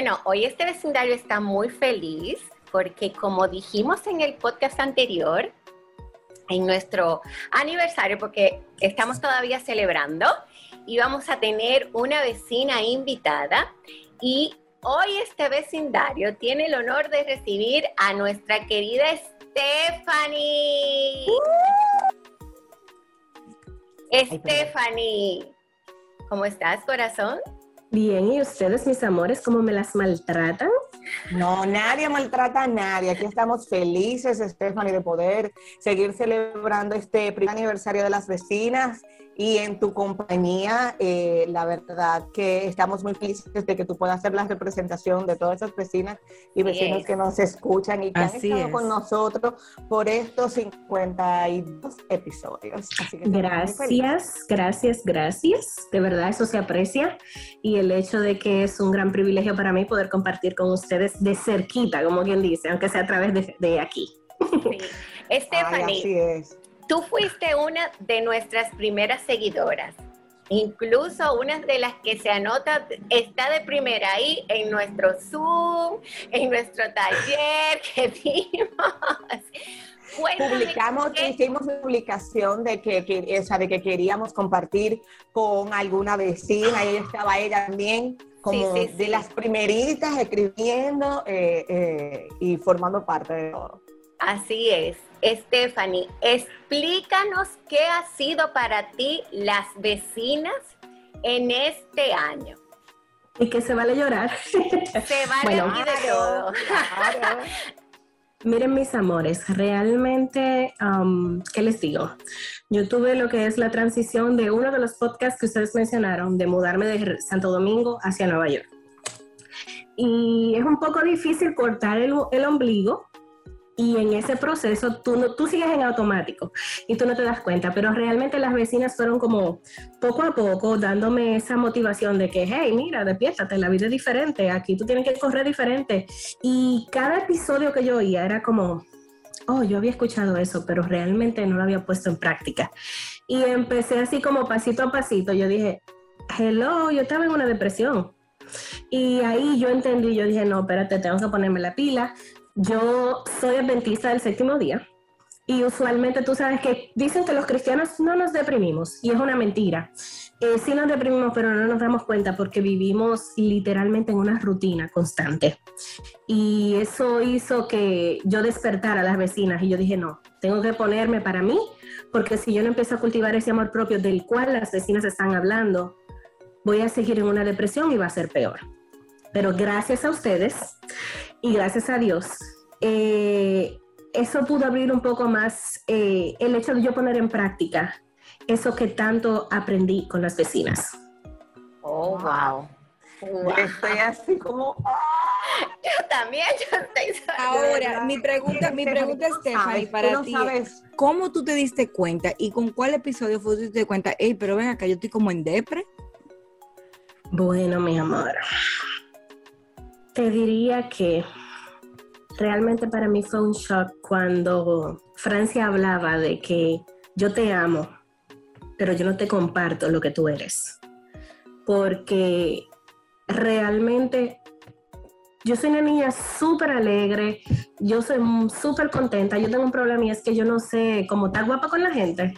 Bueno, hoy este vecindario está muy feliz porque como dijimos en el podcast anterior, en nuestro aniversario, porque estamos todavía celebrando, íbamos a tener una vecina invitada y hoy este vecindario tiene el honor de recibir a nuestra querida Stephanie. Stephanie, ¿cómo estás, corazón? Bien, ¿y ustedes, mis amores, cómo me las maltratan? No, nadie maltrata a nadie. Aquí estamos felices, Stephanie, de poder seguir celebrando este primer aniversario de las vecinas y en tu compañía, eh, la verdad que estamos muy felices de que tú puedas hacer la representación de todas esas vecinas y vecinos que nos escuchan y que han estado con nosotros por estos 52 episodios. gracias, gracias, gracias. De verdad, eso se aprecia y el hecho de que es un gran privilegio para mí poder compartir con ustedes de cerquita, como quien dice, aunque sea a través de, aquí. Sí. Stephanie. es Tú fuiste una de nuestras primeras seguidoras. Incluso una de las que se anota está de primera ahí en nuestro Zoom, en nuestro taller que dimos. Publicamos, hicimos una publicación de que, de que queríamos compartir con alguna vecina y estaba ella también como de las primeritas escribiendo eh, eh, y formando parte de todo. Así es. Stephanie, explícanos qué ha sido para ti las vecinas en este año. Y que se vale llorar. Se vale aquí de todo. Miren mis amores, realmente, um, ¿qué les digo? Yo tuve lo que es la transición de uno de los podcasts que ustedes mencionaron, de mudarme de Santo Domingo hacia Nueva York. Y es un poco difícil cortar el, el ombligo y en ese proceso tú, no, tú sigues en automático y tú no te das cuenta, pero realmente las vecinas fueron como poco a poco dándome esa motivación de que, hey, mira, despiértate, la vida es diferente, aquí tú tienes que correr diferente. Y cada episodio que yo oía era como, oh, yo había escuchado eso, pero realmente no lo había puesto en práctica. Y empecé así como pasito a pasito, yo dije, hello, yo estaba en una depresión. Y ahí yo entendí, yo dije, no, espérate, tengo que ponerme la pila, yo soy adventista del séptimo día y usualmente tú sabes que dicen que los cristianos no nos deprimimos y es una mentira. Eh, sí nos deprimimos, pero no nos damos cuenta porque vivimos literalmente en una rutina constante. Y eso hizo que yo despertara a las vecinas y yo dije, no, tengo que ponerme para mí, porque si yo no empiezo a cultivar ese amor propio del cual las vecinas están hablando, voy a seguir en una depresión y va a ser peor. Pero gracias a ustedes y gracias a Dios, eh, eso pudo abrir un poco más eh, el hecho de yo poner en práctica eso que tanto aprendí con las vecinas. Oh, wow. Estoy así como... ¡ah! Yo también, yo estoy... Ahora, mi pregunta, mi pregunta es, Stephanie, para ti, sabes. ¿cómo tú te diste cuenta y con cuál episodio fue que te diste cuenta? Ey, pero ven acá, yo estoy como en depre. Bueno, mi amor, diría que realmente para mí fue un shock cuando Francia hablaba de que yo te amo, pero yo no te comparto lo que tú eres. Porque realmente yo soy una niña súper alegre, yo soy súper contenta, yo tengo un problema y es que yo no sé cómo estar guapa con la gente,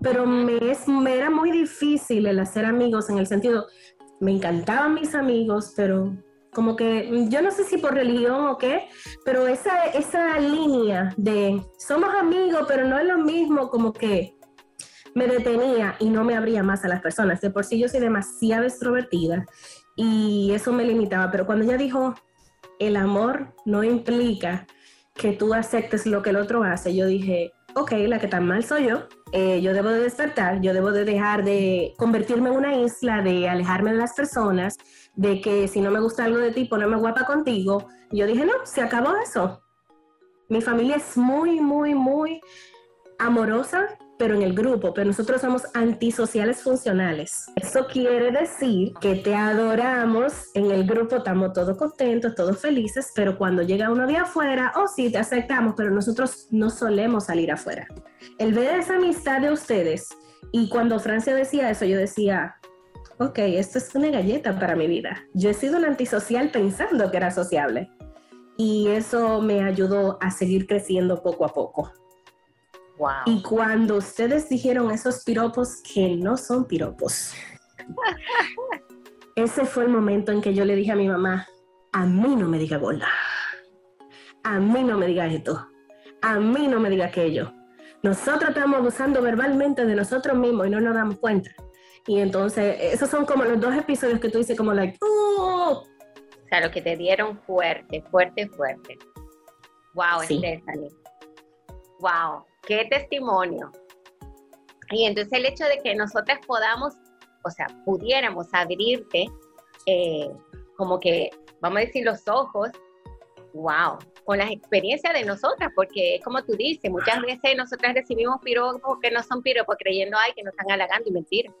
pero me, es, me era muy difícil el hacer amigos en el sentido, me encantaban mis amigos, pero como que yo no sé si por religión o qué, pero esa, esa línea de somos amigos, pero no es lo mismo, como que me detenía y no me abría más a las personas. De por sí yo soy demasiado extrovertida y eso me limitaba, pero cuando ella dijo, el amor no implica que tú aceptes lo que el otro hace, yo dije, ok, la que tan mal soy yo, eh, yo debo de despertar, yo debo de dejar de convertirme en una isla, de alejarme de las personas, de que si no me gusta algo de ti, ponerme guapa contigo. yo dije, no, se acabó eso. Mi familia es muy, muy, muy amorosa pero en el grupo, pero nosotros somos antisociales funcionales. Eso quiere decir que te adoramos, en el grupo estamos todos contentos, todos felices, pero cuando llega uno de afuera, oh sí, te aceptamos, pero nosotros no solemos salir afuera. El ver esa amistad de ustedes, y cuando Francia decía eso, yo decía, ok, esto es una galleta para mi vida. Yo he sido un antisocial pensando que era sociable. Y eso me ayudó a seguir creciendo poco a poco. Y cuando ustedes dijeron esos piropos que no son piropos, ese fue el momento en que yo le dije a mi mamá, a mí no me diga gorda, a mí no me diga esto, a mí no me diga aquello. Nosotros estamos abusando verbalmente de nosotros mismos y no nos damos cuenta. Y entonces, esos son como los dos episodios que tú dices como like, ¡Oh! O sea, lo que te dieron fuerte, fuerte, fuerte. Wow, Stephanie. Wow qué testimonio. Y entonces el hecho de que nosotras podamos, o sea, pudiéramos abrirte, eh, como que, vamos a decir, los ojos, wow, con las experiencias de nosotras, porque como tú dices, muchas veces nosotras recibimos piropos que no son piropos, creyendo, ay, que nos están halagando y mentira.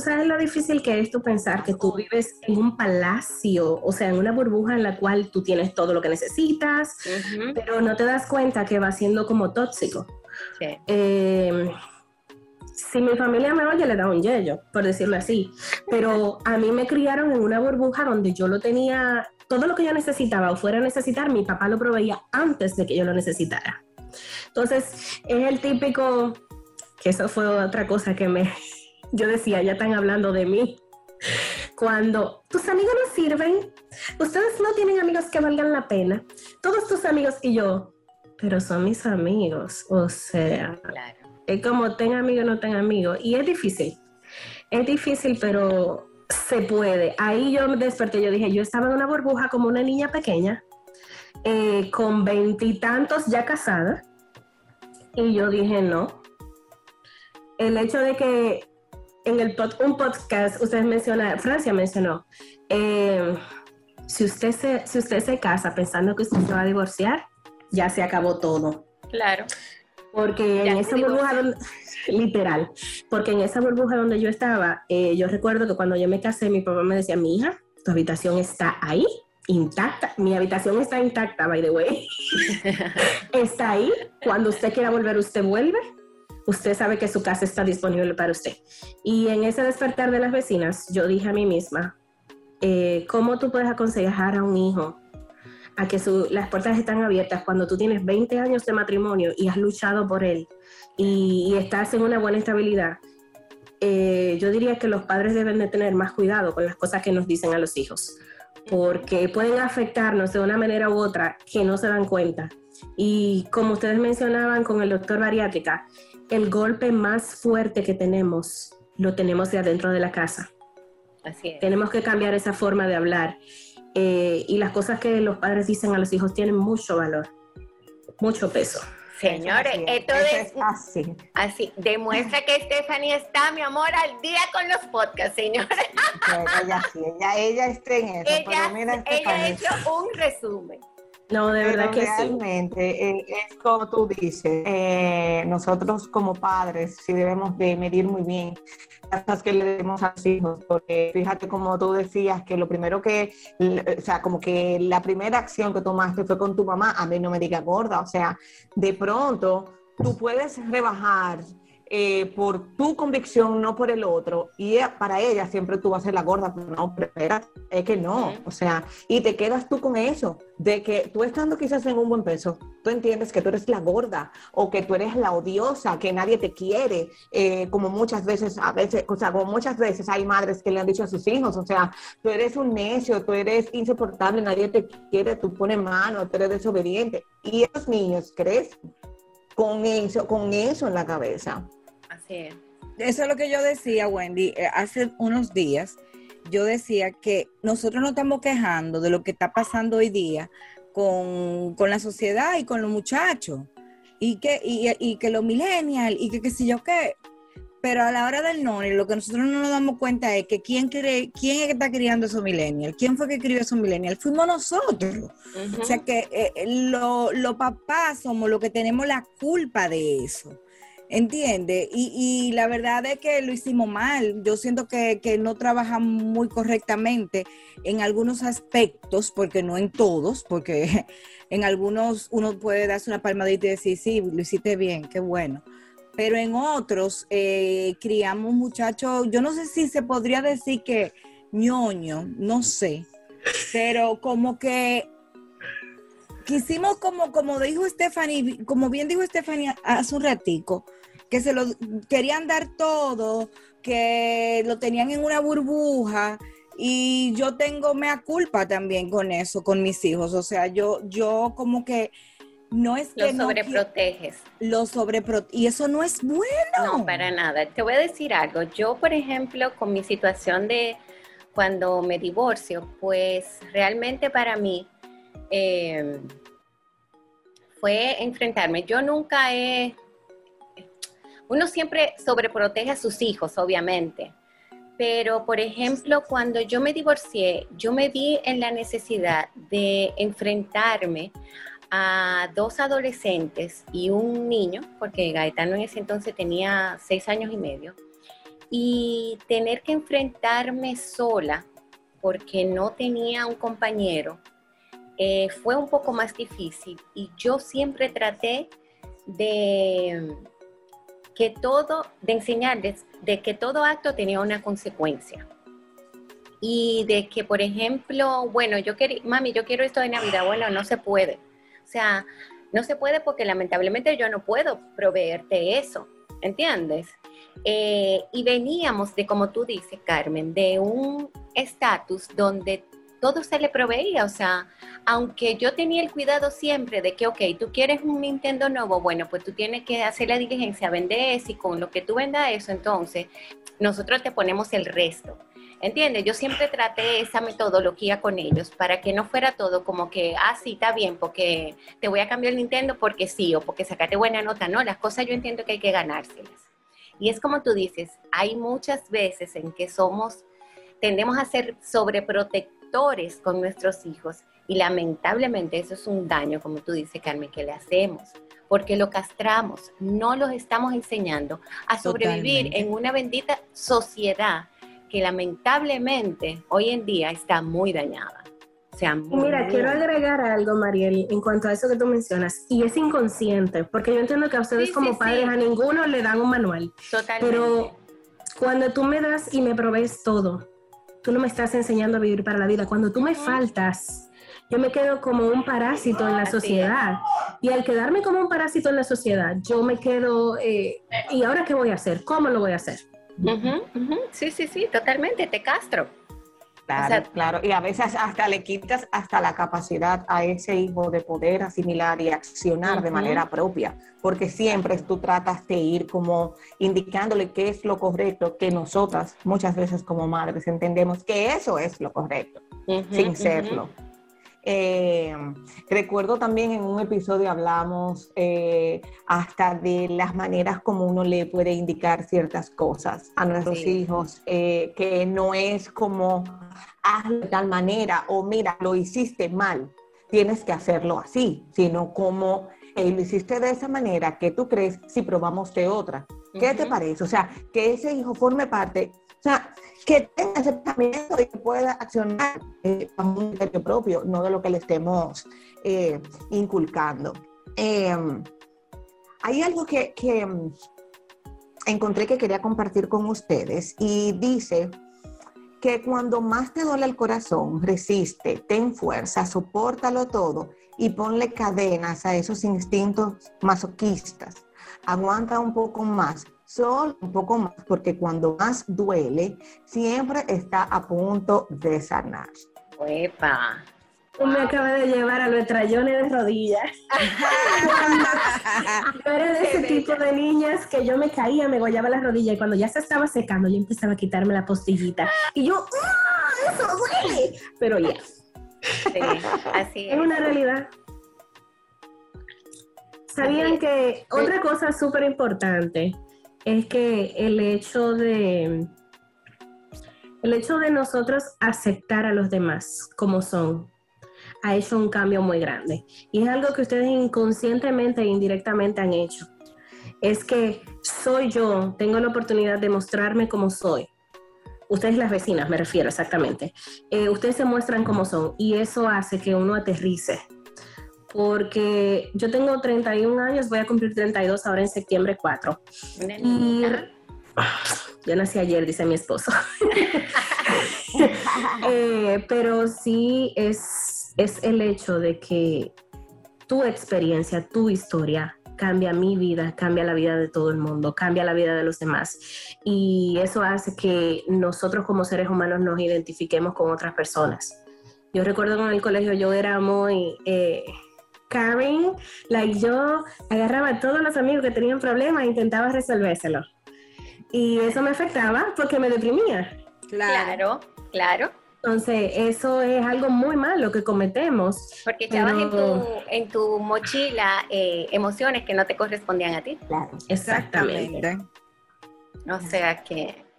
Tú sabes lo difícil que es tú pensar que tú vives en un palacio, o sea, en una burbuja en la cual tú tienes todo lo que necesitas, pero no te das cuenta que va siendo como tóxico. Eh, si mi familia me oye, le da un yello, por decirlo así. Pero a mí me criaron en una burbuja donde yo lo tenía, todo lo que yo necesitaba o fuera a necesitar, mi papá lo proveía antes de que yo lo necesitara. Entonces, es el típico, que eso fue otra cosa que me, yo decía, ya están hablando de mí. Cuando tus amigos no sirven, ustedes no tienen amigos que valgan la pena. Todos tus amigos y yo, pero son mis amigos. O sea, es como ten amigos, no ten amigos. Y es difícil. Es difícil, pero se puede. Ahí yo me desperté, yo dije, yo estaba en una burbuja como una niña pequeña, eh, con veintitantos ya casada. Y yo dije, no. El hecho de que en el un podcast ustedes mencionaron, Francia mencionó, eh, si, usted se, si usted se casa pensando que usted se va a divorciar, ya se acabó todo. Claro. Porque en esa burbuja, literal, porque en esa burbuja donde yo estaba, eh, yo recuerdo que cuando yo me casé, mi papá me decía, mi hija, tu habitación está ahí, intacta. Mi habitación está intacta, by the way. está ahí. Cuando usted quiera volver, usted vuelve usted sabe que su casa está disponible para usted. Y en ese despertar de las vecinas, yo dije a mí misma, eh, ¿cómo tú puedes aconsejar a un hijo a que las puertas están abiertas cuando tú tienes 20 años de matrimonio y has luchado por él y, estás en una buena estabilidad? Eh, yo diría que los padres deben de tener más cuidado con las cosas que nos dicen a los hijos, porque pueden afectarnos de una manera u otra que no se dan cuenta. Y como ustedes mencionaban con el doctor bariátrica, el golpe más fuerte que tenemos lo tenemos de adentro de la casa. Así es. Tenemos que cambiar esa forma de hablar. Eh, y las cosas que los padres dicen a los hijos tienen mucho valor, mucho peso. Señores, esto es, así. Así, demuestra que Stephanie está, mi amor, al día con los podcasts, señores. ella sí, ella, ella está en eso. Ella, ella ha hecho un resumen. No, de verdad que realmente, sí. Eh, es como tú dices, eh, nosotros como padres sí debemos de medir muy bien las cosas que le demos a los hijos, porque fíjate como tú decías que lo primero que, o sea, como que la primera acción que tomaste fue con tu mamá, a mí no me diga gorda, o sea, de pronto tú puedes rebajar eh, por tu convicción, no por el otro, y para ella siempre tú vas a ser la gorda, pero no, pero es que no, o sea, y te quedas tú con eso, de que tú estando quizás en un buen peso, tú entiendes que tú eres la gorda o que tú eres la odiosa, que nadie te quiere, eh, como muchas veces, a veces, o sea, como muchas veces hay madres que le han dicho a sus hijos, o sea, tú eres un necio, tú eres insoportable, nadie te quiere, tú pones mano, tú eres desobediente, y esos niños crecen con eso, con eso en la cabeza. Eso es lo que yo decía, Wendy, eh, hace unos días. Yo decía que nosotros nos estamos quejando de lo que está pasando hoy día con, la sociedad y con los muchachos. Y que, y, que los millennials, y que qué sé yo qué. Pero a la hora del no, lo que nosotros no nos damos cuenta es que quién, cree, quién es que está criando esos millennials, quién fue que crió esos millennials, fuimos nosotros. O sea que eh, los papás somos los que tenemos la culpa de eso. ¿Entiende? Y, la verdad es que lo hicimos mal. Yo siento que, no trabajamos muy correctamente en algunos aspectos, porque no en todos, porque en algunos uno puede darse una palmadita y decir, sí, lo hiciste bien, qué bueno. Pero en otros eh, criamos muchachos, yo no sé si se podría decir que ñoño, no sé, pero como que quisimos como, como dijo Stephanie, como bien dijo Stephanie hace un ratico, que se lo querían dar todo, que lo tenían en una burbuja y yo tengo mea culpa también con eso, con mis hijos. O sea, yo, yo como que no es que... Lo sobreproteges. lo sobreproteges. Y eso no es bueno. No, para nada. Te voy a decir algo. Yo, por ejemplo, con mi situación de cuando me divorcio, pues realmente para mí eh, fue enfrentarme. Yo nunca he uno siempre sobreprotege a sus hijos, obviamente. Pero, por ejemplo, cuando yo me divorcié, yo me vi en la necesidad de enfrentarme a dos adolescentes y un niño, porque Gaetano en ese entonces tenía seis años y medio, y tener que enfrentarme sola porque no tenía un compañero, eh, fue un poco más difícil. Y yo siempre traté de que todo, de enseñarles de que todo acto tenía una consecuencia. Y de que, por ejemplo, bueno, yo quiero, mami, yo quiero esto de Navidad, bueno, no se puede. O sea, no se puede porque lamentablemente yo no puedo proveerte eso, ¿entiendes? Eh, y veníamos de, como tú dices, Carmen, de un estatus donde todo se le proveía, o sea, aunque yo tenía el cuidado siempre de que, ok, tú quieres un Nintendo nuevo, bueno, pues tú tienes que hacer la diligencia, vender eso y con lo que tú vendas eso, entonces nosotros te ponemos el resto. ¿Entiendes? Yo siempre traté esa metodología con ellos para que no fuera todo como que, ah, sí, está bien, porque te voy a cambiar el Nintendo porque sí o porque sacaste buena nota. No, las cosas yo entiendo que hay que ganárselas. Y es como tú dices, hay muchas veces en que somos, tendemos a ser sobreprotectores con nuestros hijos y lamentablemente eso es un daño, como tú dices, Carmen, que le hacemos, porque lo castramos, no los estamos enseñando a sobrevivir en una bendita sociedad que lamentablemente hoy en día está muy dañada. O sea, Mira, quiero agregar algo, Mariel, en cuanto a eso que tú mencionas, y es inconsciente, porque yo entiendo que a ustedes como padres a ninguno le dan un manual. Totalmente. Pero cuando tú me das y me provees todo, tú no me estás enseñando a vivir para la vida. Cuando tú me faltas, yo me quedo como un parásito en la sociedad. Y al quedarme como un parásito en la sociedad, yo me quedo, eh, ¿y ahora qué voy a hacer? ¿Cómo lo voy a hacer? Sí, sí, sí, totalmente, te castro. Claro, claro, y a veces hasta le quitas hasta la capacidad a ese hijo de poder asimilar y accionar de manera propia, porque siempre tú tratas de ir como indicándole qué es lo correcto, que nosotras muchas veces como madres entendemos que eso es lo correcto, sin serlo. Eh, recuerdo también en un episodio hablamos eh, hasta de las maneras como uno le puede indicar ciertas cosas a nuestros hijos, eh, que no es como hazlo de tal manera o mira, lo hiciste mal, tienes que hacerlo así, sino como lo hiciste de esa manera, que tú crees si probamos de otra? ¿Qué te parece? O sea, que ese hijo forme parte, o sea, que tenga ese pensamiento y que pueda accionar eh, a un criterio propio, no de lo que le estemos eh, inculcando. Em, hay algo que, que, encontré que quería compartir con ustedes y dice que cuando más te duele el corazón, resiste, ten fuerza, soportalo todo y ponle cadenas a esos instintos masoquistas. Aguanta un poco más, solo un poco más, porque cuando más duele, siempre está a punto de sanar. Uepa. Tú me acabas de llevar a los trayones de rodillas. yo era de ese tipo de niñas que yo me caía, me gollaba las rodillas y cuando ya se estaba secando, yo empezaba a quitarme la postillita. Y yo, ¡ah! ¡Eso duele! Pero ya. Sí, así Es es. una realidad. ¿Sabían que otra cosa súper importante es que el hecho de el hecho de nosotros aceptar a los demás como son ha hecho un cambio muy grande y es algo que ustedes inconscientemente e indirectamente han hecho. Es que soy yo, tengo la oportunidad de mostrarme como soy. Ustedes las vecinas, me refiero exactamente. Eh, ustedes se muestran como son y eso hace que uno aterrice porque yo tengo 31 años, voy a cumplir 32 ahora en septiembre 4. Una Y yo nací ayer, dice mi esposo. Eh, pero sí es, es el hecho de que tu experiencia, tu historia cambia mi vida, cambia la vida de todo el mundo, cambia la vida de los demás. Y eso hace que nosotros como seres humanos nos identifiquemos con otras personas. Yo recuerdo que en el colegio yo era muy... Eh, Karen, like yo agarraba a todos los amigos que tenían problemas e intentaba resolvérselo. Y eso me afectaba porque me deprimía. Claro, claro. Entonces, eso es algo muy malo que cometemos. Porque echabas en tu, en tu mochila eh, emociones que no te correspondían a ti. Claro. Exactamente. O sea que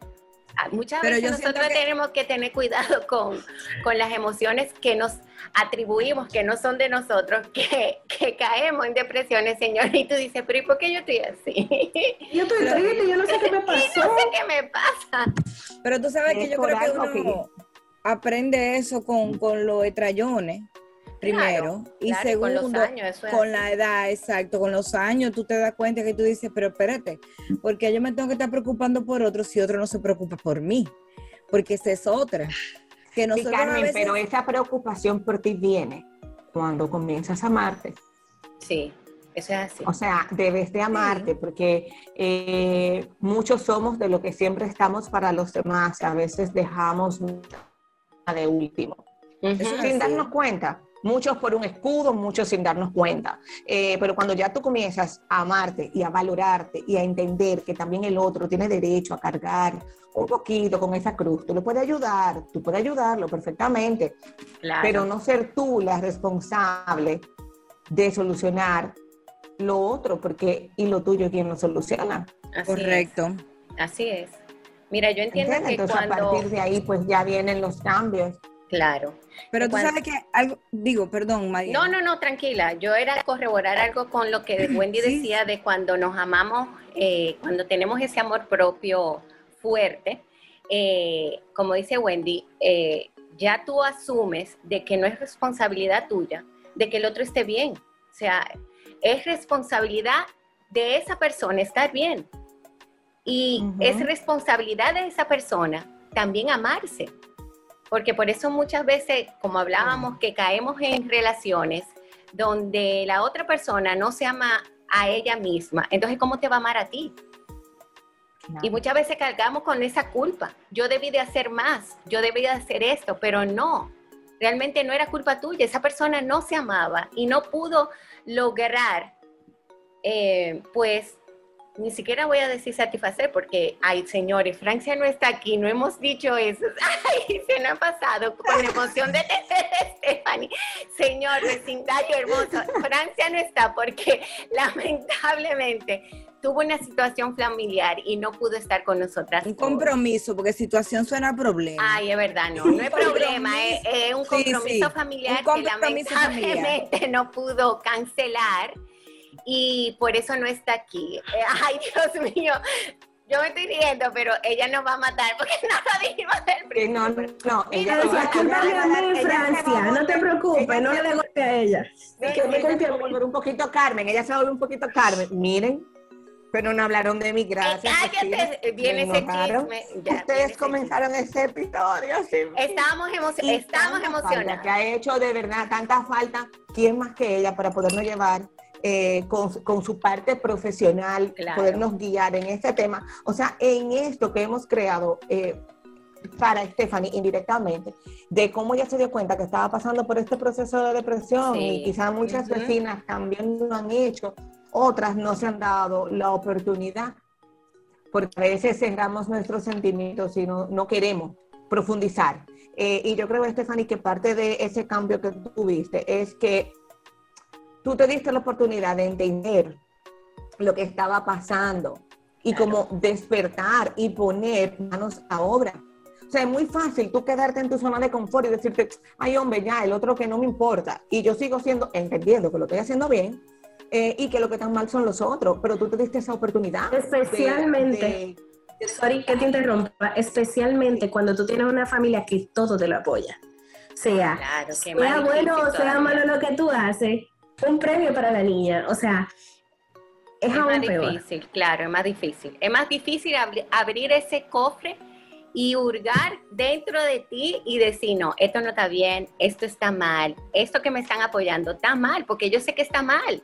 muchas Pero veces nosotros que- tenemos que tener cuidado con, con las emociones que nos atribuimos, que no son de nosotros, que, que caemos en depresiones, señor. Y tú dices, pero ¿y por qué yo estoy así? Yo estoy triste, yo no sé qué me Y no pasó. sé qué me pasa. Pero tú sabes que yo creo que uno aprende eso con, con los etrayones, primero. y Claro, y con segundo, los años, eso es con la edad, exacto, con los años tú te das cuenta que tú dices, pero espérate, porque yo me tengo que estar preocupando por otro si otro no se preocupa por mí, porque esa es otra. Que Sí, a Carmen, veces- pero esa preocupación por ti viene cuando comienzas a amarte. Sí, eso es así. O sea, debes de amarte porque eh, muchos somos de lo que siempre estamos para los demás. A veces dejamos de último. Es sin así. darnos cuenta. Muchos por un escudo, muchos sin darnos cuenta. Eh, pero cuando ya tú comienzas a amarte y a valorarte y a entender que también el otro tiene derecho a cargar un poquito con esa cruz, tú le puedes ayudar, tú puedes ayudarlo perfectamente, Claro. pero no ser tú la responsable de solucionar lo otro, porque y lo tuyo quién lo soluciona. Así Correcto. es, así es. Mira, yo entiendo ¿Entiendes? que Entonces a cuando... partir de ahí pues ya vienen los cambios. Claro. Pero tú Cuando- sabes que algo, digo, perdón, María. No, no, no, tranquila. Yo era corroborar algo con lo que Wendy Sí. decía de cuando nos amamos, eh, cuando tenemos ese amor propio fuerte. eh, como dice Wendy, eh, ya tú asumes de que no es responsabilidad tuya, de que el otro esté bien. O sea, es responsabilidad de esa persona estar bien. Y es responsabilidad de esa persona también amarse. Porque por eso muchas veces, como hablábamos, que caemos en relaciones donde la otra persona no se ama a ella misma. Entonces, ¿cómo te va a amar a ti? Y muchas veces cargamos con esa culpa. Yo debí de hacer más, yo debí de hacer esto, pero no. Realmente no era culpa tuya. Esa persona no se amaba y no pudo lograr, eh, pues, ni siquiera voy a decir satisfacer porque, ay, señores, Francia no está aquí, no hemos dicho eso. Ay, se nos ha pasado con emoción de Stephanie. Señor, vecindario hermoso, Francia no está porque lamentablemente tuvo una situación familiar y no pudo estar con nosotras. Un compromiso, porque situación suena a problema. Ay, es verdad, no, no es problema, es, es un Sí, compromiso sí, familiar un compromiso que lamentablemente no pudo cancelar y por eso no está aquí. Eh, Ay, Dios mío, yo me estoy riendo, pero ella nos va a matar porque no lo dijimos del Que principio. no, no, Ella ella, decía, ella- cúlpame a mí, ella se va a Francia, no te preocupes, ella no le golpe a ella. Sí, Que me ella se golpee a va a mí. volver un poquito Carmen, ella se va a volver un poquito Carmen. Miren, Pero no hablaron de mi gracias. Eh, cállate, Cristina. viene Me ese chisme, ya, viene Ustedes comenzaron ese episodio. estábamos tanta falta emocionados. Que ha hecho de verdad tanta falta. ¿Quién más que ella para podernos llevar eh, con, con su parte profesional, Claro. podernos guiar en este tema? O sea, en esto que hemos creado eh, para Stephanie indirectamente, de cómo ella se dio cuenta que estaba pasando por este proceso de depresión Sí. y quizás muchas Ujú. vecinas también lo han hecho, otras no se han dado la oportunidad porque a veces cerramos nuestros sentimientos y no, no queremos profundizar. Eh, y yo creo, Stephanie, que parte de ese cambio que tuviste es que tú te diste la oportunidad de entender lo que estaba pasando y como despertar y poner manos a obra. O sea, es muy fácil tú quedarte en tu zona de confort y decirte, ay hombre, ya, el otro que no me importa. Y yo sigo siendo, entendiendo que lo estoy haciendo bien eh, y que lo que están mal son los otros, pero tú te diste esa oportunidad. Especialmente. de- Sorry que te interrumpa, especialmente cuando tú tienes una familia que todo te lo apoya. Sea, Claro, sea bueno o sea malo lo que tú haces, un premio para la niña. O sea, es, Es aún más peor. difícil, claro, es más difícil. Es más difícil abri- abrir ese cofre y hurgar dentro de ti y decir, no, esto no está bien, esto está mal, esto que me están apoyando está mal, porque yo sé que está mal.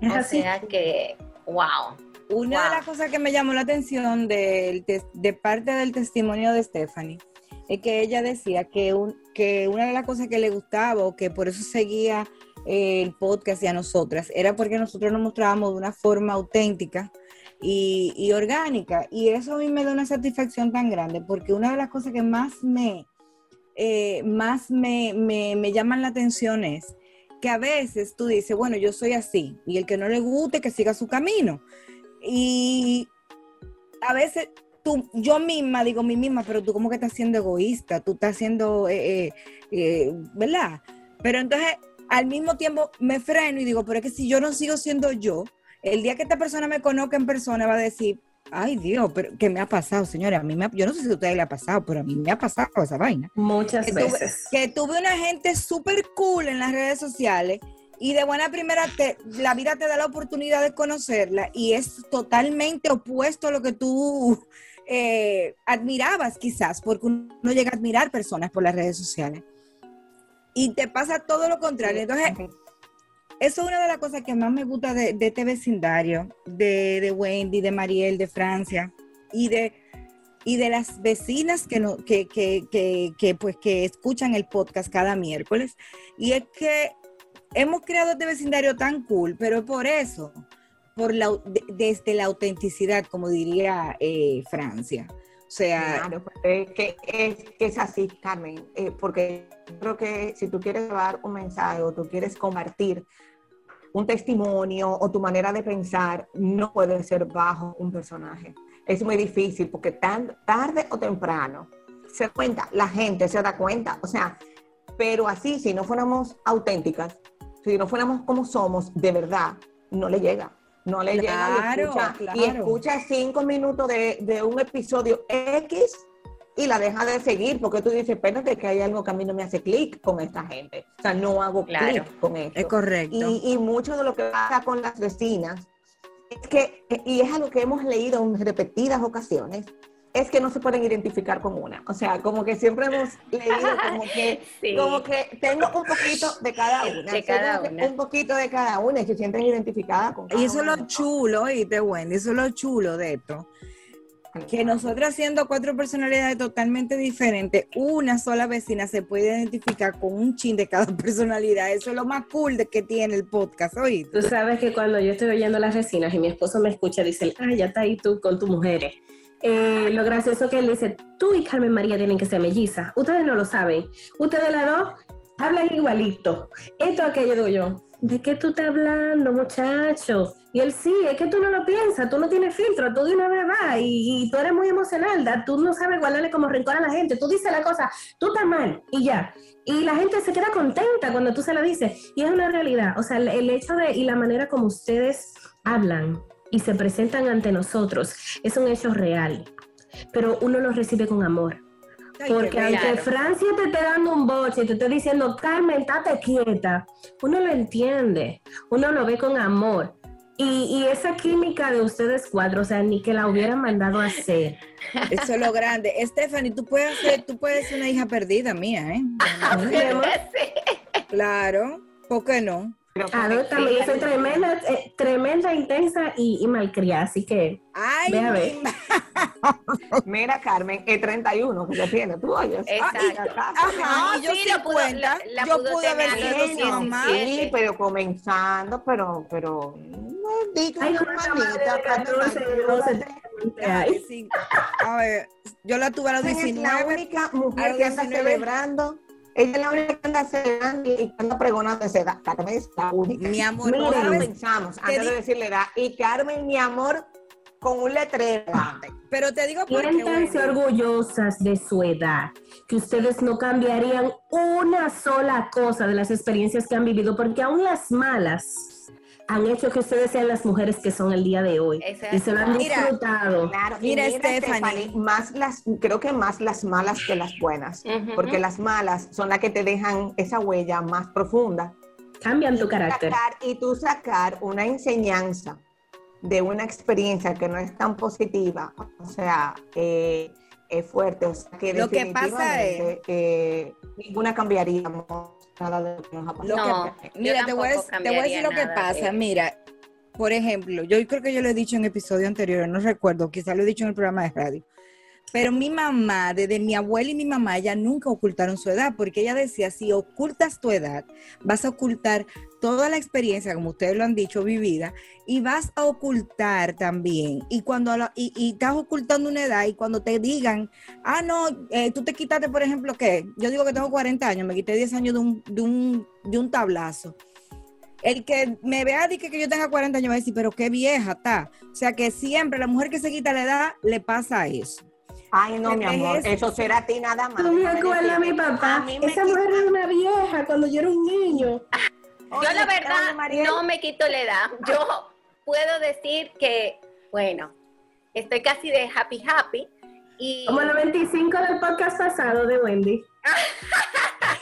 Es o así. sea que, wow. Una de Wow. las cosas que me llamó la atención de, parte del testimonio de Stephanie es que ella decía que, un- que una de las cosas que le gustaba o que por eso seguía el podcast y a nosotras era porque nosotros nos mostrábamos de una forma auténtica y, y orgánica. Y eso a mí me da una satisfacción tan grande porque una de las cosas que más me, eh, más me, me, me llaman la atención es que a veces tú dices, bueno, yo soy así y el que no le guste que siga su camino. Y a veces tú, yo misma digo mí misma, pero tú como que estás siendo egoísta, tú estás siendo, eh, eh, ¿verdad? Pero entonces al mismo tiempo me freno y digo, pero es que si yo no sigo siendo yo, el día que esta persona me conozca en persona va a decir, ay Dios, pero ¿qué me ha pasado, señora? A mí me ha- yo no sé si a ustedes le ha pasado, pero a mí me ha pasado esa vaina Muchas que tuve, veces. que tuve una gente súper cool en las redes sociales y de buena primera te- la vida te da la oportunidad de conocerla y es totalmente opuesto a lo que tú eh, admirabas quizás, porque uno llega a admirar personas por las redes sociales. Y te pasa todo lo contrario. Entonces, eso es una de las cosas que más me gusta de, de este vecindario, de, de Wendy, de Mariel, de Francia y de, y de las vecinas que, no, que, que, que, que, pues, que escuchan el podcast cada miércoles. Y es que hemos creado este vecindario tan cool, pero por eso, por la, de- desde la autenticidad, como diría eh, Francia. O sea, Claro, pues, es que es, así, Carmen, eh, porque creo que si tú quieres llevar un mensaje o tú quieres compartir un testimonio o tu manera de pensar, no puede ser bajo un personaje. Es muy difícil porque tan tarde o temprano se da cuenta, la gente se da cuenta, o sea, pero así, si no fuéramos auténticas, si no fuéramos como somos, de verdad, no le llega. No le llega y Claro, escucha, y escucha cinco minutos de, de un episodio X y la deja de seguir porque tú dices, espérate que hay algo que a mí no me hace clic con esta gente. O sea, no hago Claro. clic con esto. es correcto. Y, y mucho de lo que pasa con las vecinas es que, y es algo que hemos leído en repetidas ocasiones, es que no se pueden identificar con una. O sea, como que siempre hemos leído como que, Sí. como que tengo un poquito de cada una. De cada una. Un poquito de cada una y se sienten identificadas con cada Y eso es lo chulo, oíste, Wendy, eso es lo chulo de esto. Que nosotras siendo cuatro personalidades totalmente diferentes, una sola vecina se puede identificar con un chin de cada personalidad. Eso es lo más cool de que tiene el podcast, oíste. Tú sabes que cuando yo estoy oyendo a las vecinas y mi esposo me escucha, dice, ah, ya está ahí tú con tus mujeres. Eh, lo gracioso que él dice, tú y Carmen María tienen que ser mellizas. Ustedes no lo saben. Ustedes las dos hablan igualito. Esto, aquello, digo yo. ¿De qué tú estás hablando, muchacho? Y él, sí, es que tú no lo piensas, tú no tienes filtro, tú de una vez vas y, y tú eres muy emocional, da- tú no sabes guardarle como rincón a la gente, tú dices la cosa, tú estás mal y ya. Y la gente se queda contenta cuando tú se lo dices. Y es una realidad. O sea, el, el hecho de y la manera como ustedes hablan y se presentan ante nosotros es un hecho real. Pero uno lo recibe con amor. Ay, Porque aunque. Francia te esté dando un boche y te esté diciendo, Carmen, estate quieta, uno lo entiende, uno lo ve con amor. Y, y esa química de ustedes cuatro, o sea, ni que la hubieran mandado a hacer. Eso es lo grande. Stephanie, tú puedes ser, tú puedes ser una hija perdida mía, ¿eh? Claro, ¿por qué no? Pero Adóptame, yo soy tremenda, eh, tremenda, intensa y, y malcriada, así que Ay, Ve a ver. mi Mira, Carmen, el 31 que tiene, tú oyes. Exacto. Ay, acá. Ajá, y yo sí, sí lo pudo- cuenta. la- la yo pude haber tener a sido los su mamá. 17. Sí, pero comenzando, pero, pero, no digo, Ay, una madre de 14, 12, Ay, sí. A ver, yo la tuve a los Ella es la 19. única mujer que anda 19. celebrando. Ella es la única que anda celebrando y que anda pregonando esa edad. Carmen es la única. Mi amor, Mira, ¿sabes? pensamos Te antes de decirle edad. Y Carmen, mi amor, con un letrero. Pero te digo por qué. Orgullosas de su edad, que ustedes no cambiarían una sola cosa de las experiencias que han vivido, porque aún las malas han hecho que ustedes sean las mujeres que son el día de hoy. Y se lo han Mira, disfrutado. Claro, y Mira, Stephanie. más las, creo que más las malas que las buenas, porque las malas son las que te dejan esa huella más profunda. Cambian tu carácter. sacar- y tú sacar una enseñanza de una experiencia que no es tan positiva, o sea, eh, es fuerte, o sea, que Lo que pasa es- definitivamente, eh, ninguna cambiaríamos nada de lo que nos ha pasado. que- yo mira, te voy, a, tampoco te voy a decir lo que pasa. de- Mira, por ejemplo, yo creo que yo lo he dicho en episodios anteriores, no recuerdo, quizás lo he dicho en el programa de radio. Pero mi mamá, desde mi abuela y mi mamá, ella nunca ocultaron su edad, porque ella decía, si ocultas tu edad, vas a ocultar toda la experiencia, como ustedes lo han dicho, vivida, y vas a ocultar también. Y cuando y, y estás ocultando una edad, y cuando te digan, ah, no, eh, tú te quitaste, por ejemplo, ¿qué? Yo digo que tengo 40 años, me quité 10 años de un, de un, de un tablazo. El que me vea y que, que yo tenga 40 años va a decir, pero qué vieja está. O sea que siempre la mujer que se quita la edad le pasa eso. Ay, no, mi ¿Qué amor, es? eso será a ti nada más. Tú me acuerdas a mi papá. A mí me Esa mujer era una vieja cuando yo era un niño. Yo la verdad Mariel, no me quito la edad. Yo puedo decir que, bueno, estoy casi de happy happy y Como el 25 del podcast pasado de Wendy.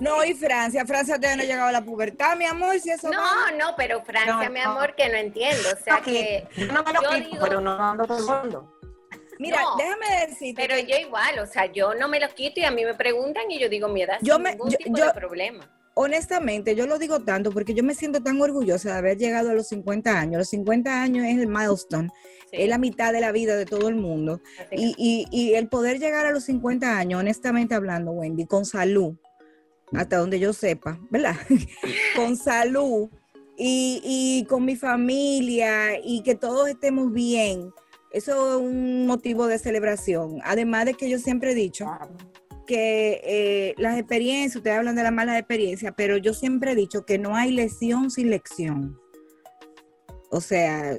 No, y Francia, Francia todavía no ha llegado a la pubertad, mi amor, si eso va. no, no, pero Francia, No, mi no. amor, que no entiendo, o sea que yo no me lo yo quito, digo- pero no ando todo el mundo. Mira, No, déjame decirte. pero que- yo igual, o sea, yo no me los quito y a mí me preguntan y yo digo mi edad Yo sin me- ningún yo- tipo yo- de problema. honestamente, yo lo digo tanto porque yo me siento tan orgullosa de haber llegado a los 50 años. Los 50 años es el milestone, Sí, es la mitad de la vida de todo el mundo. Y, y- y el poder llegar a los 50 años, honestamente hablando, Wendy, con salud, hasta donde yo sepa, ¿verdad? con salud y, y con mi familia y que todos estemos bien. Eso es un motivo de celebración. Además de que yo siempre he dicho que eh, las experiencias, ustedes hablan de las malas experiencias, pero yo siempre he dicho que no hay lesión sin lección. O sea,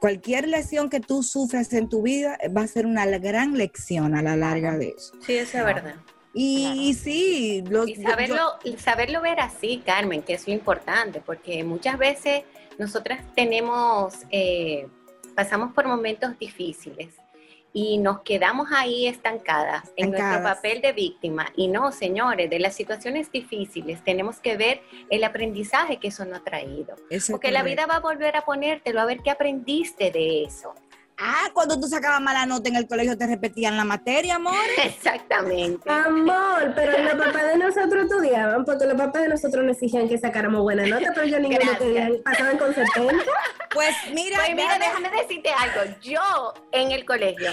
cualquier lesión que tú sufras en tu vida va a ser una gran lección a la larga de eso. Sí, eso es verdad. Y, Claro. y sí, lo- Y saberlo, y saberlo ver así, Carmen, que es lo importante, porque muchas veces nosotras tenemos, eh, pasamos por momentos difíciles y nos quedamos ahí estancadas en nuestro papel de víctima. Y no, señores, de las situaciones difíciles tenemos que ver el aprendizaje que eso nos ha traído. Porque la vida va a volver a ponértelo, a ver qué aprendiste de eso. Ah, cuando tú sacabas mala nota en el colegio te repetían la materia, amor. Exactamente. Amor, pero los papás de nosotros estudiaban porque los papás de nosotros nos exigían que sacáramos buena nota, pero yo ninguno Gracias. quería, pasaban con 70. Pues mira, Pues mira, déjame- déjame decirte algo. Yo en el colegio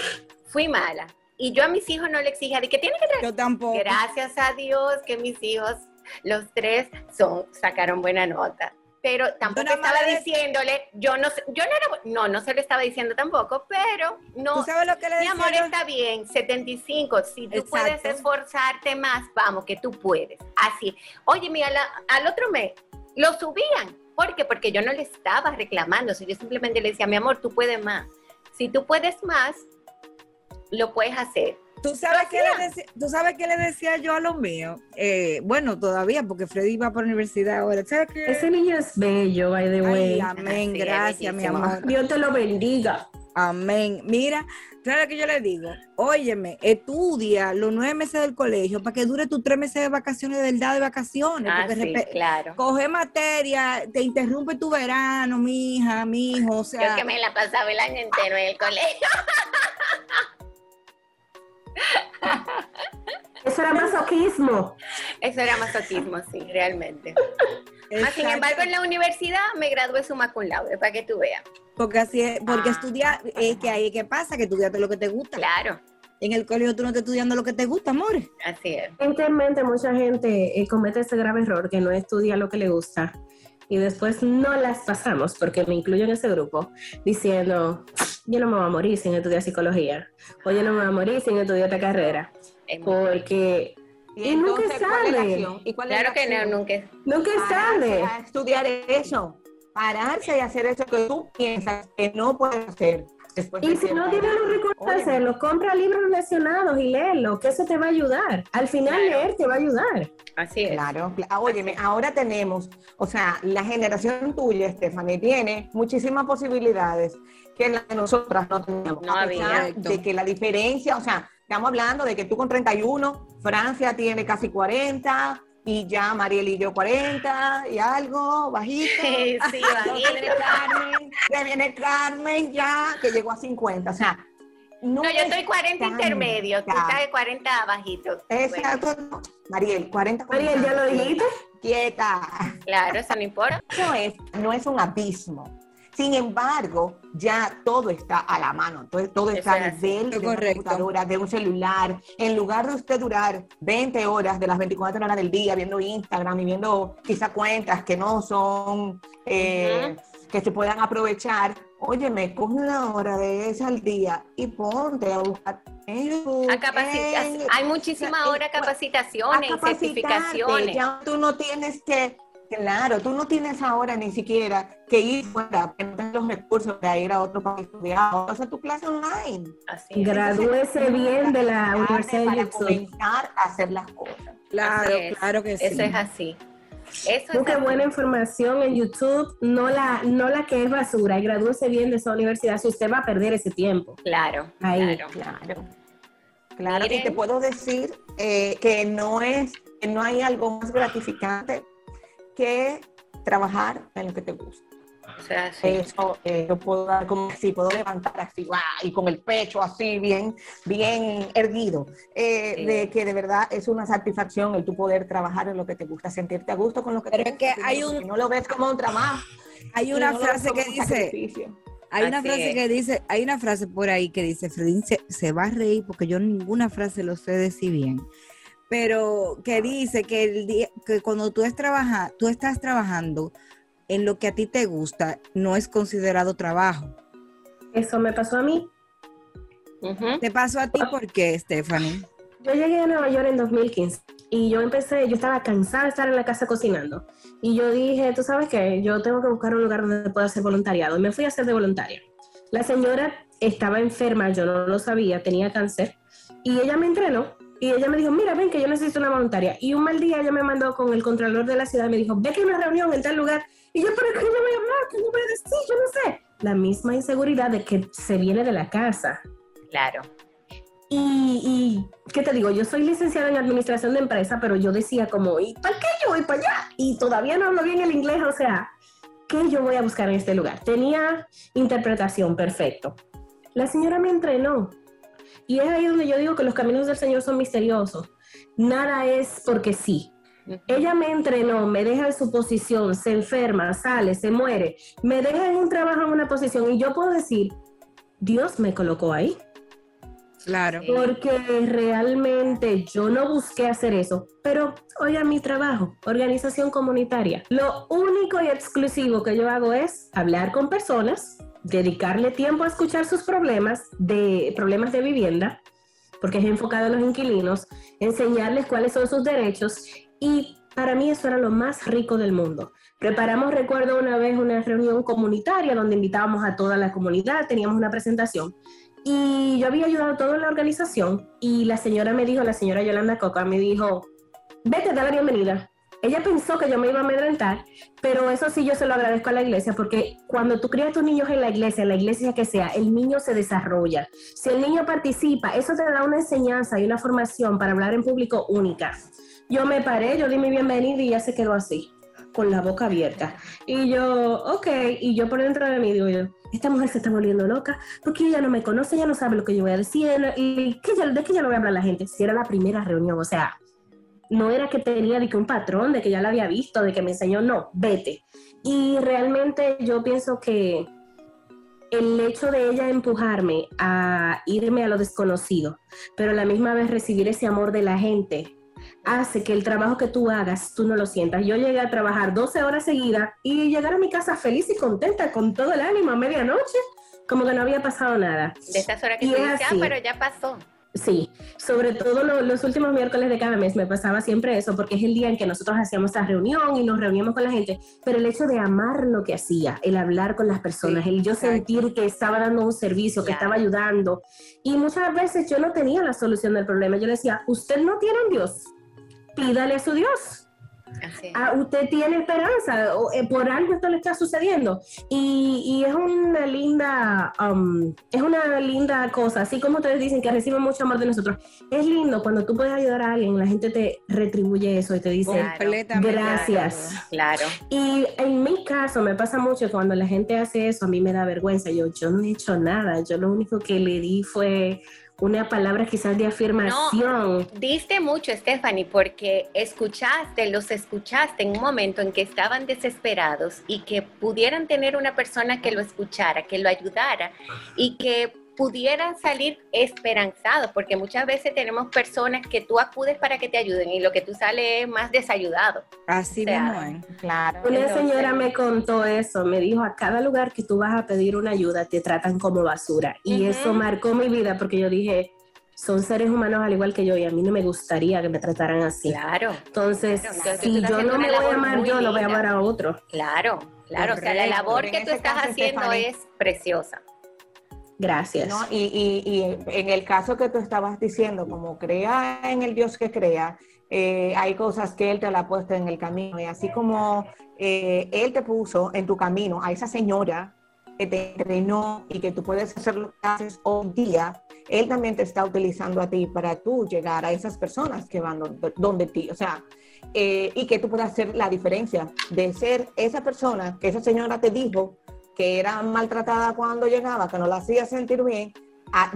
fui mala y yo a mis hijos no le exigía de que tienen que traer. yo tampoco. Gracias a Dios que mis hijos, los tres, son, sacaron buena nota. Pero tampoco estaba le- diciéndole, yo no sé- yo no era, no, no se lo estaba diciendo tampoco, pero no, ¿Tú sabes lo que le mi amor está bien, 75, si tú Exacto. puedes esforzarte más, vamos, que tú puedes. Así, oye, mira, la- al otro mes lo subían. ¿Por qué? Porque yo no le estaba reclamando, o sea, yo simplemente le decía, mi amor, tú puedes más. Si tú puedes más, lo puedes hacer. ¿Tú sabes, qué le decía, ¿Tú sabes qué le decía yo a los míos? Eh, bueno, todavía, porque Freddy va para la universidad ahora. ¿Sabes qué? Ese niño es bello, by the way. Ay, amén, Sí, gracias, mi amor. Dios te lo bendiga. Amén. Mira, ¿sabes lo que yo le digo? Óyeme, estudia los nueve meses del colegio para que dure tus tres meses de vacaciones de verdad de vacaciones. Ah, porque sí, claro. coge materia, te interrumpe tu verano, mi hija, mi hijo, o Yo sea, que me la pasaba el año entero en el colegio. Eso era masoquismo. Eso era masoquismo, sí, realmente. Más sin embargo, en la universidad me gradué summa cum laude, para que tú veas. porque así es, porque Ah. estudiar, es que ahí ¿qué pasa? Que estudiaste lo que te gusta. Claro, En el colegio tú no estás estudiando lo que te gusta, amor. así es. Evidentemente, mucha gente eh, comete ese grave error que no estudia lo que le gusta y después no las pasamos, porque me incluyo en ese grupo, diciendo, yo no me voy a morir sin estudiar psicología, o yo no me voy a morir sin estudiar esta carrera, porque Y nunca entonces, ¿cuál es la sale. acción? ¿Y cuál es Claro la que no, nunca. nunca a estudiar eso. Pararse y hacer eso que tú piensas que no puedes hacer. Después Y si no tienes los recursos hacerlo, compra libros relacionados y léelo, que eso te va a ayudar. Al final Claro. leer te va a ayudar. Así es. Claro, cla- ah, óyeme, ahora tenemos, o sea, la generación tuya, Stephanie, tiene muchísimas posibilidades que la de nosotras no teníamos. No había. de que la diferencia, o sea, estamos hablando de que tú con 31, Francia tiene casi 40 y ya Mariel y yo 40 y algo, bajito. Sí, sí, Ya viene. Carmen, ya viene Carmen ya, que llegó a 50, o sea. No, No, yo estoy es 40 tan- intermedio, tú estás de 40 bajito. Bueno, Exacto. no. Mariel, 40 Mariel, ¿ya lo dijiste? Quieta. claro, eso no importa. Eso es, no es un abismo. Sin embargo, ya todo está a la mano, todo, todo está a nivel de una computadora, de un celular. En lugar de usted durar 20 horas de las 24 horas del día viendo Instagram y viendo quizá cuentas que no son, eh, que se puedan aprovechar, óyeme, coge una hora de esa al día y ponte a buscar A en- hay muchísimas en- horas a capacitaciones, certificaciones. Ya tú no tienes que, claro, tú no tienes ahora ni siquiera que ir fuera, que no tienes los recursos para ir a otro país o sea, tu clase online. Así es. Gradúese bien de la Universidad de Para comenzar a hacer las cosas. Claro, claro que sí. Eso es así. Eso Busque es así. buena información en YouTube, no la, no la que es basura, y gradúese bien de esa universidad si usted va a perder ese tiempo. Claro, Ahí. claro. Claro. Claro, y te puedo decir eh, que no es, que no hay algo más gratificante que trabajar en lo que te gusta. O sea, sí. Eso eh, yo puedo dar como así, puedo levantar así, ¡guau! y con el pecho así bien, bien erguido, eh, Sí. de que de verdad es una satisfacción el tú poder trabajar en lo que te gusta, sentirte a gusto con lo que Pero te es que hay un- no lo ves como un trabajo. Hay una no frase que un dice, sacrificio. hay una Así frase es. que dice, hay una frase por ahí que dice, Fredín se, se va a reír porque yo ninguna frase lo sé decir bien, pero que dice que el día, que cuando tú, es trabaja, tú estás trabajando en lo que a ti te gusta, no es considerado trabajo. Eso me pasó a mí. ¿Te pasó a ti por qué, Stephanie? Yo llegué a Nueva York en 2015 y yo empecé, yo estaba cansada de estar en la casa cocinando. Y yo dije, tú sabes qué, yo tengo que buscar un lugar donde pueda hacer voluntariado. Y me fui a hacer de voluntaria. La señora estaba enferma, yo no lo sabía, tenía cáncer. Y ella me entrenó y ella me dijo, mira, ven que yo necesito una voluntaria. Y un mal día ella me mandó con el contralor de la ciudad y me dijo, ve que hay una reunión en tal lugar. Y yo, pero ¿qué yo voy a hablar? ¿Qué yo voy a decir? Yo no sé. La misma inseguridad de que se viene de la casa. Claro. Y, y, ¿qué te digo? Yo soy licenciada en administración de empresa, pero yo decía como, ¿y para qué yo voy para allá? Y todavía no hablo bien el inglés, o sea, ¿qué yo voy a buscar en este lugar? Tenía interpretación, perfecto. La señora me entrenó. Y es ahí donde yo digo que los caminos del Señor son misteriosos. Nada es porque sí. Ella me entrenó, me deja en su posición, se enferma, sale, se muere, me deja en un trabajo, en una posición, y yo puedo decir, Dios me colocó ahí. Claro. Porque realmente yo no busqué hacer eso, pero oye mi trabajo, organización comunitaria. Lo único y exclusivo que yo hago es hablar con personas, dedicarle tiempo a escuchar sus problemas de problemas de vivienda, porque es enfocado en los inquilinos, enseñarles cuáles son sus derechos y para mí eso era lo más rico del mundo. Preparamos, recuerdo una vez, una reunión comunitaria donde invitábamos a toda la comunidad, teníamos una presentación y yo había ayudado a toda la organización y la señora me dijo, la señora Yolanda Coca me dijo, vete, da la bienvenida. Ella pensó que yo me iba a amedrentar, pero eso sí yo se lo agradezco a la iglesia, porque cuando tú crías a tus niños en la iglesia, en la iglesia que sea, el niño se desarrolla. Si el niño participa, eso te da una enseñanza y una formación para hablar en público única. Yo me paré, yo di mi bienvenida y ya se quedó así, con la boca abierta. Y yo, ok, y yo por dentro de mí digo yo, esta mujer se está volviendo loca porque ella no me conoce, ella no sabe lo que yo voy a decir, y ¿qué, ¿de qué ya lo voy a hablar a la gente? Si era la primera reunión, o sea, no era que tenía de que un patrón, de que ya la había visto, de que me enseñó, no, vete. Y realmente yo pienso que el hecho de ella empujarme a irme a lo desconocido, pero a la misma vez recibir ese amor de la gente, hace que el trabajo que tú hagas, tú no lo sientas. Yo llegué a trabajar 12 horas seguidas y llegar a mi casa feliz y contenta, con todo el ánimo a medianoche, como que no había pasado nada. De esas horas que tú dices, ah, pero ya pasó. Sí, sobre todo los últimos miércoles de cada mes me pasaba siempre eso, porque es el día en que nosotros hacíamos esta reunión y nos reuníamos con la gente, pero el hecho de amar lo que hacía, el hablar con las personas, el yo sentir que estaba dando un servicio, que estaba ayudando, y muchas veces yo no tenía la solución del problema, yo le decía, usted no tiene un Dios, pídale a su Dios. Ah, usted tiene esperanza, o, eh, por algo esto le está sucediendo. Y, es una linda, um, es una linda cosa, así como ustedes dicen que reciben mucho amor de nosotros. Es lindo cuando tú puedes ayudar a alguien, la gente te retribuye eso y te dice gracias. Claro. Y en mi caso me pasa mucho cuando la gente hace eso, a mí me da vergüenza. Yo, yo no he hecho nada, yo lo único que le di fue una palabra quizás de afirmación. Diste mucho, Stephanie, porque escuchaste, los escuchaste en un momento en que estaban desesperados y que pudieran tener una persona que lo escuchara, que lo ayudara y que pudieran salir esperanzados, porque muchas veces tenemos personas que tú acudes para que te ayuden y lo que tú sales es más desayudado. Así mismo, claro. Una señora me contó eso, me dijo, a cada lugar que tú vas a pedir una ayuda te tratan como basura. Y eso marcó mi vida porque yo dije, son seres humanos al igual que yo y a mí no me gustaría que me trataran así. Claro. Entonces, si yo no me voy a amar yo, lo voy a amar a otro. Claro, claro. o sea, la labor que tú estás haciendo es preciosa. Gracias. Y, en el caso que tú estabas diciendo, como crea en el Dios que crea, eh, hay cosas que Él te la ha puesto en el camino. Y así como eh, Él te puso en tu camino a esa señora que te entrenó y que tú puedes hacer lo que haces hoy día, Él también te está utilizando a ti para tú llegar a esas personas que van donde, ti. O sea, eh, y que tú puedas hacer la diferencia de ser esa persona que esa señora te dijo que era maltratada cuando llegaba, que no la hacía sentir bien, a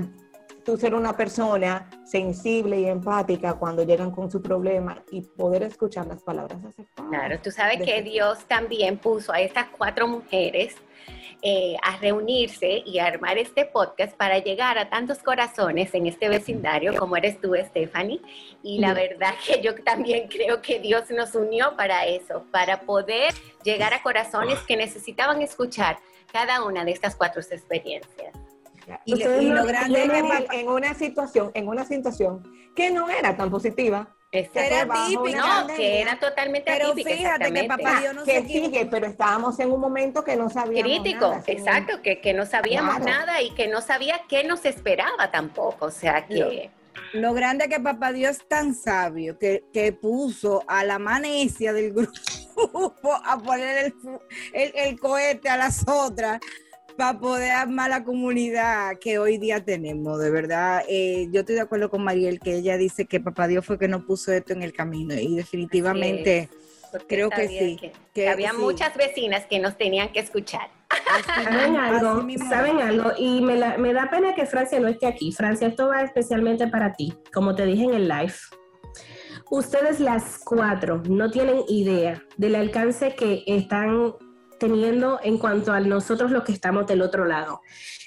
tú ser una persona sensible y empática cuando llegan con su problema y poder escuchar las palabras Claro, tú sabes que Dios también puso a estas cuatro mujeres eh, a reunirse y a armar este podcast para llegar a tantos corazones en este vecindario como eres tú, Stephanie. Y la verdad que yo también creo que Dios nos unió para eso, para poder llegar a corazones que necesitaban escuchar cada una de estas cuatro experiencias. Y, lo grande en una situación, en una situación que no era tan positiva, era típica. No, que era totalmente pero fíjate que papá Dios no que sigue, pero estábamos en un momento que no sabíamos Crítico, exacto, que, que, no sabíamos nada y que no sabía qué nos esperaba tampoco, o sea que... Lo, grande que papá Dios es tan sabio que, que puso a la manecia del grupo a poner el, el, el cohete a las otras para poder armar la comunidad que hoy día tenemos, de verdad. Eh, yo estoy de acuerdo con Mariel que ella dice que papá Dios fue que no puso esto en el camino y definitivamente creo que sí. Que, había muchas vecinas que nos tenían que escuchar. ¿Saben algo? ¿Saben algo? Y me, me da pena que Francia no esté aquí. Francia, esto va especialmente para ti, como te dije en el live. Ustedes las cuatro no tienen idea del alcance que están teniendo en cuanto a nosotros los que estamos del otro lado.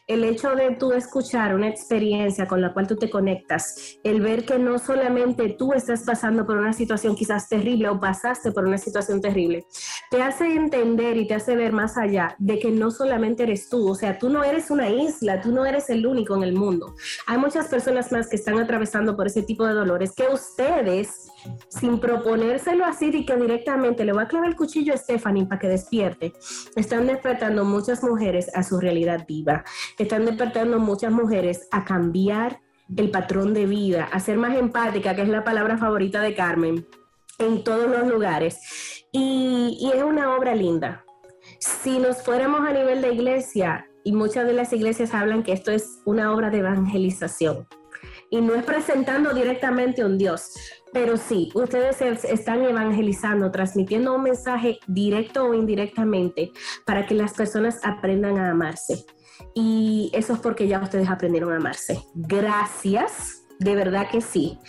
El hecho de tú escuchar una experiencia con la cual tú te conectas, el ver que no solamente tú estás pasando por una situación quizás terrible o pasaste por una situación terrible, te hace entender y te hace ver más allá de que no solamente eres tú, o sea, tú no eres una isla, tú no eres el único en el mundo. Hay muchas personas más que están atravesando por ese tipo de dolores que ustedes sin proponérselo así y que directamente le voy a clavar el cuchillo a Stephanie para que despierte, están despertando muchas mujeres a su realidad viva. Están despertando muchas mujeres a cambiar el patrón de vida, a ser más empática, que es la palabra favorita de Carmen, en todos los lugares. Y, y es una obra linda. Si nos fuéramos a nivel de iglesia, y muchas de las iglesias hablan que esto es una obra de evangelización. Y no es presentando directamente a un Dios, pero sí, ustedes están evangelizando, transmitiendo un mensaje directo o indirectamente para que las personas aprendan a amarse. Y eso es porque ya ustedes aprendieron a amarse. Gracias de verdad que sí.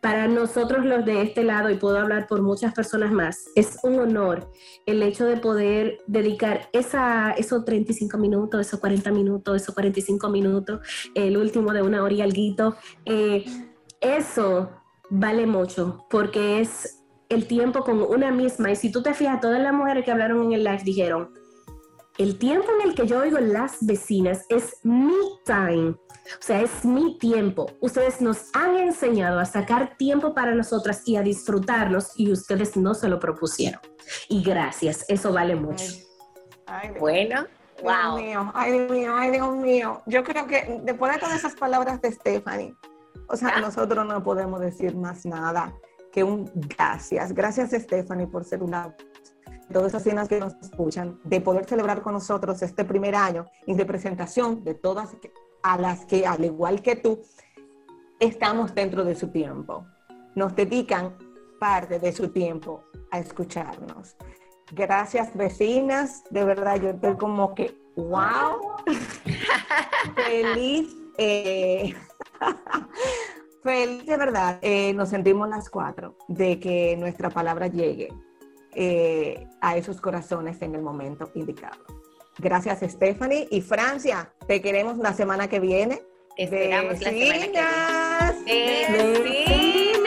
Para nosotros los de este lado, y puedo hablar por muchas personas más, es un honor el hecho de poder dedicar esa, esos 35 minutos, esos 40 minutos, esos 45 minutos, el último de una hora y alguito. Eh, eso vale mucho porque es el tiempo con una misma. Y si tú te fijas, todas las mujeres que hablaron en el live dijeron, el tiempo en el que yo oigo las vecinas es mi time, o sea, es mi tiempo. Ustedes nos han enseñado a sacar tiempo para nosotras y a disfrutarlos y ustedes no se lo propusieron. Y gracias, eso vale mucho. bueno, wow. Dios mío, ay Dios mío, ay Dios mío. Yo creo que después de todas esas palabras de Stephanie, o sea, nosotros no podemos decir más nada que un gracias. Gracias Stephanie por ser una todas esas cenas que nos escuchan, de poder celebrar con nosotros este primer año y de presentación de todas a las que, al igual que tú, estamos dentro de su tiempo. Nos dedican parte de su tiempo a escucharnos. Gracias, vecinas. De verdad, yo estoy como que, wow, feliz. Eh, feliz de verdad. Eh, nos sentimos las cuatro de que nuestra palabra llegue eh, a esos corazones en el momento indicado. Gracias, Stephanie. Y Francia, te queremos la semana que viene. Esperamos la semana que viene.